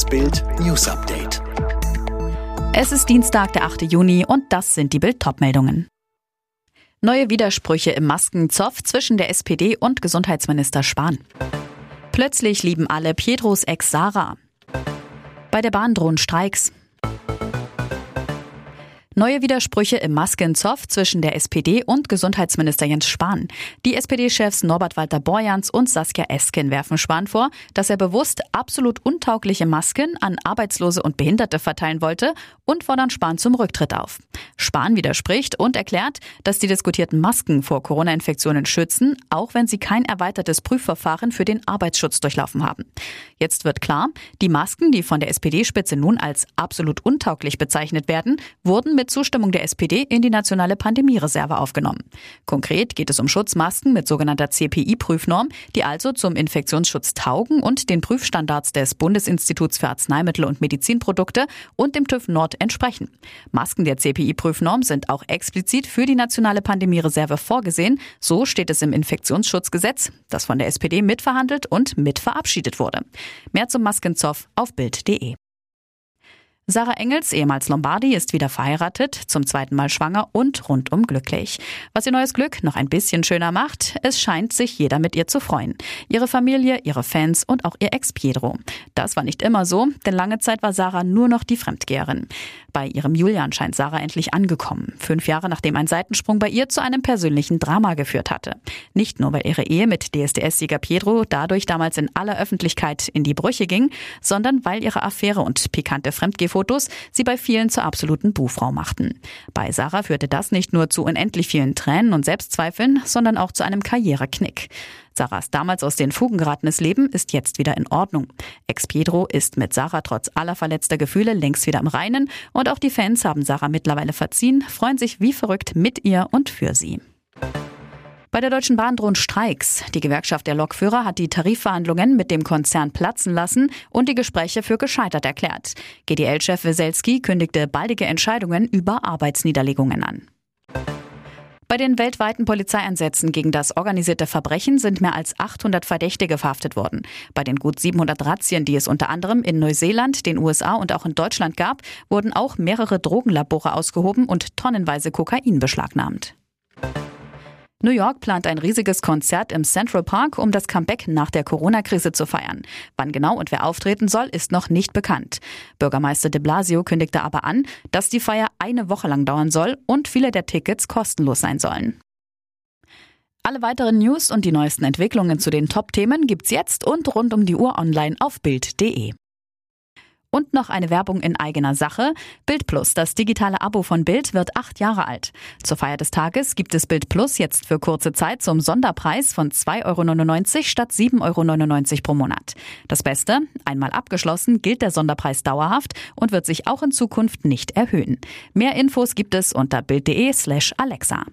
Das Bild News Update. Es ist Dienstag, der 8. Juni und das sind die Bild-Top-Meldungen. Neue Widersprüche im Maskenzoff zwischen der SPD und Gesundheitsminister Spahn. Plötzlich lieben alle Pietros Ex Sarah. Bei der Bahn drohen Streiks. Neue Widersprüche im Maskenzoff zwischen der SPD und Gesundheitsminister Jens Spahn. Die SPD-Chefs Norbert Walter Borjans und Saskia Esken werfen Spahn vor, dass er bewusst absolut untaugliche Masken an Arbeitslose und Behinderte verteilen wollte und fordern Spahn zum Rücktritt auf. Spahn widerspricht und erklärt, dass die diskutierten Masken vor Corona-Infektionen schützen, auch wenn sie kein erweitertes Prüfverfahren für den Arbeitsschutz durchlaufen haben. Jetzt wird klar, die Masken, die von der SPD-Spitze nun als absolut untauglich bezeichnet werden, wurden mit Zustimmung der SPD in die nationale Pandemiereserve aufgenommen. Konkret geht es um Schutzmasken mit sogenannter CPI-Prüfnorm, die also zum Infektionsschutz taugen und den Prüfstandards des Bundesinstituts für Arzneimittel und Medizinprodukte und dem TÜV Nord entsprechen. Masken der CPI-Prüfnorm sind auch explizit für die nationale Pandemiereserve vorgesehen. So steht es im Infektionsschutzgesetz, das von der SPD mitverhandelt und mit verabschiedet wurde. Mehr zum Maskenzoff auf Bild.de. Sarah Engels, ehemals Lombardi, ist wieder verheiratet, zum zweiten Mal schwanger und rundum glücklich. Was ihr neues Glück noch ein bisschen schöner macht, es scheint sich jeder mit ihr zu freuen. Ihre Familie, ihre Fans und auch ihr Ex Pietro. Das war nicht immer so, denn lange Zeit war Sarah nur noch die Fremdgeherin. Bei ihrem Julian scheint Sarah endlich angekommen. Fünf Jahre nachdem ein Seitensprung bei ihr zu einem persönlichen Drama geführt hatte. Nicht nur, weil ihre Ehe mit DSDS-Sieger Pietro dadurch damals in aller Öffentlichkeit in die Brüche ging, sondern weil ihre Affäre und pikante Fremdgehfotos Fotos sie bei vielen zur absoluten Buhfrau machten. Bei Sarah führte das nicht nur zu unendlich vielen Tränen und Selbstzweifeln, sondern auch zu einem Karriereknick. Sarahs damals aus den Fugen geratenes Leben ist jetzt wieder in Ordnung. Ex-Pietro ist mit Sarah trotz aller verletzter Gefühle längst wieder im Reinen und auch die Fans haben Sarah mittlerweile verziehen, freuen sich wie verrückt mit ihr und für sie. Bei der Deutschen Bahn drohen Streiks. Die Gewerkschaft der Lokführer hat die Tarifverhandlungen mit dem Konzern platzen lassen und die Gespräche für gescheitert erklärt. GDL-Chef Weselski kündigte baldige Entscheidungen über Arbeitsniederlegungen an. Bei den weltweiten Polizeieinsätzen gegen das organisierte Verbrechen sind mehr als 800 Verdächtige verhaftet worden. Bei den gut 700 Razzien, die es unter anderem in Neuseeland, den USA und auch in Deutschland gab, wurden auch mehrere Drogenlabore ausgehoben und tonnenweise Kokain beschlagnahmt. New York plant ein riesiges Konzert im Central Park, um das Comeback nach der Corona-Krise zu feiern. Wann genau und wer auftreten soll, ist noch nicht bekannt. Bürgermeister de Blasio kündigte aber an, dass die Feier eine Woche lang dauern soll und viele der Tickets kostenlos sein sollen. Alle weiteren News und die neuesten Entwicklungen zu den Top-Themen gibt's jetzt und rund um die Uhr online auf Bild.de. Und noch eine Werbung in eigener Sache. Bild Plus, das digitale Abo von Bild, wird acht Jahre alt. Zur Feier des Tages gibt es Bild Plus jetzt für kurze Zeit zum Sonderpreis von 2,99 Euro statt 7,99 Euro pro Monat. Das Beste, einmal abgeschlossen, gilt der Sonderpreis dauerhaft und wird sich auch in Zukunft nicht erhöhen. Mehr Infos gibt es unter bild.de slash Alexa.